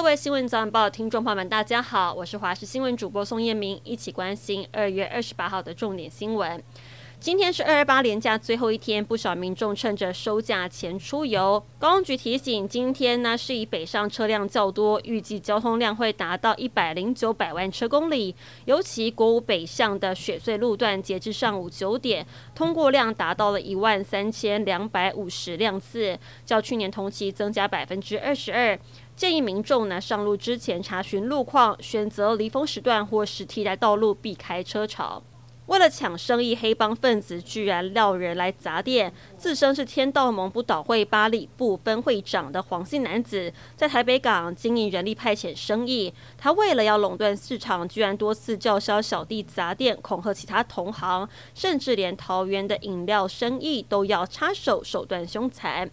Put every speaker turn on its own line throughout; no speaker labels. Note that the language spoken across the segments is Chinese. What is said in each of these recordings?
各位新闻早晚报听众朋友们，大家好，我是华视新闻主播宋彦明，一起关心二月二十八号的重点新闻。今天是二二八连假最后一天，不少民众趁着收假前出游。高公局提醒，今天呢是以北上车辆较多，预计交通量会达到一百零九百万车公里。尤其国五北向的雪隧路段，截至上午九点，通过量达到了一万三千两百五十辆次，较去年同期增加百分之二十二。建议民众呢上路之前查询路况，选择离峰时段或是替代道路，避开车潮。为了抢生意，黑帮分子居然撂人来砸店。自称是天道盟不倒会巴黎部分会长的黄姓男子，在台北港经营人力派遣生意。他为了要垄断市场，居然多次叫嚣小弟砸店，恐吓其他同行，甚至连桃园的饮料生意都要插手，手段凶残。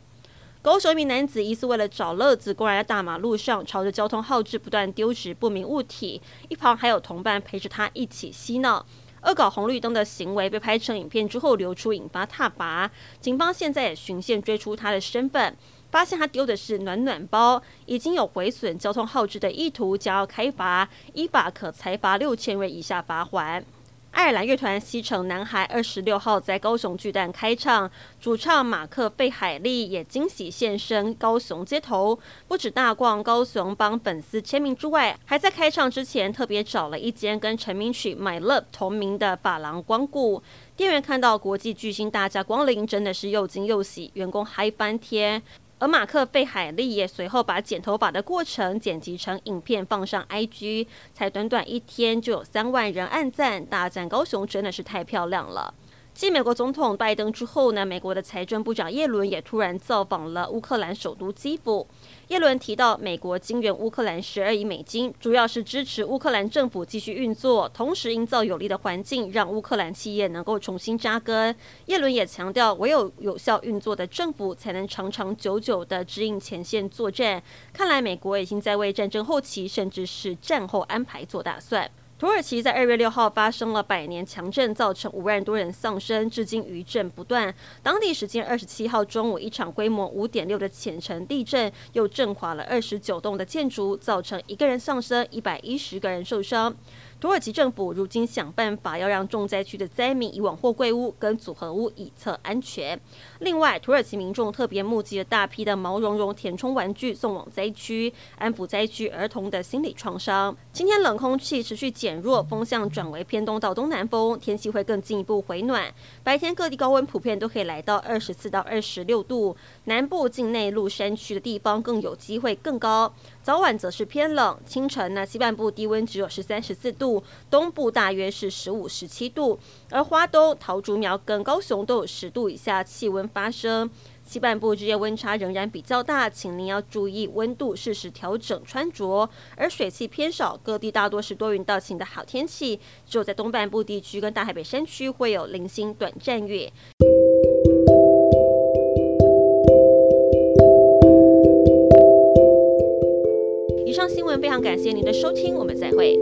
高雄一名男子疑似为了找乐子，公然在大马路上朝着交通号志不断丢掷不明物体，一旁还有同伴陪着他一起嬉闹。恶搞红绿灯的行为被拍成影片之后流出，引发挞拔。警方现在也循线追出他的身份，发现他丢的是暖暖包，已经有毁损交通号志的意图，将要开罚，依法可裁罚六千元以下罚款。爱尔兰乐团西城男孩二十六号在高雄巨蛋开唱，主唱马克费海利也惊喜现身高雄街头，不止大逛高雄帮粉丝签名之外，还在开唱之前特别找了一间跟成名曲《My Love》同名的发廊光顾。店员看到国际巨星大驾光临，真的是又惊又喜，员工嗨翻天。而马克费海利也随后把剪头发的过程剪辑成影片放上 IG，才短短一天就有三万人按赞，大战高雄真的是太漂亮了。继美国总统拜登之后呢，美国的财政部长耶伦也突然造访了乌克兰首都基辅。耶伦提到，美国经援乌克兰十二亿美金，主要是支持乌克兰政府继续运作，同时营造有利的环境，让乌克兰企业能够重新扎根。耶伦也强调，唯有有效运作的政府，才能长长久久地指引前线作战。看来，美国已经在为战争后期，甚至是战后安排做打算。土耳其在二月六号发生了百年强震，造成五万多人丧生，至今余震不断。当地时间二十七号中午，一场规模五点六的浅层地震又震垮了二十九栋的建筑，造成一个人丧生，一百一十个人受伤。土耳其政府如今想办法要让重灾区的灾民移往货柜屋跟组合屋，以策安全。另外，土耳其民众特别募集了大批的毛茸茸填充玩具送往灾区，安抚灾区儿童的心理创伤。今天冷空气持续减弱，风向转为偏东到东南风，天气会更进一步回暖。白天各地高温普遍都可以来到二十四到二十六度，南部境内陆山区的地方更有机会更高。早晚则是偏冷，清晨呢，西半部低温只有十三、十四度度，东部大约是十五、十七度，而花东、桃竹苗跟高雄都有十度以下气温发生。西半部日夜温差仍然比较大，请您要注意温度，适时调整穿着。而水汽偏少，各地大多是多云到晴的好天气，只有在东半部地区跟大台北山区会有零星短暂雨。以上新闻非常感谢您的收听，我们再会。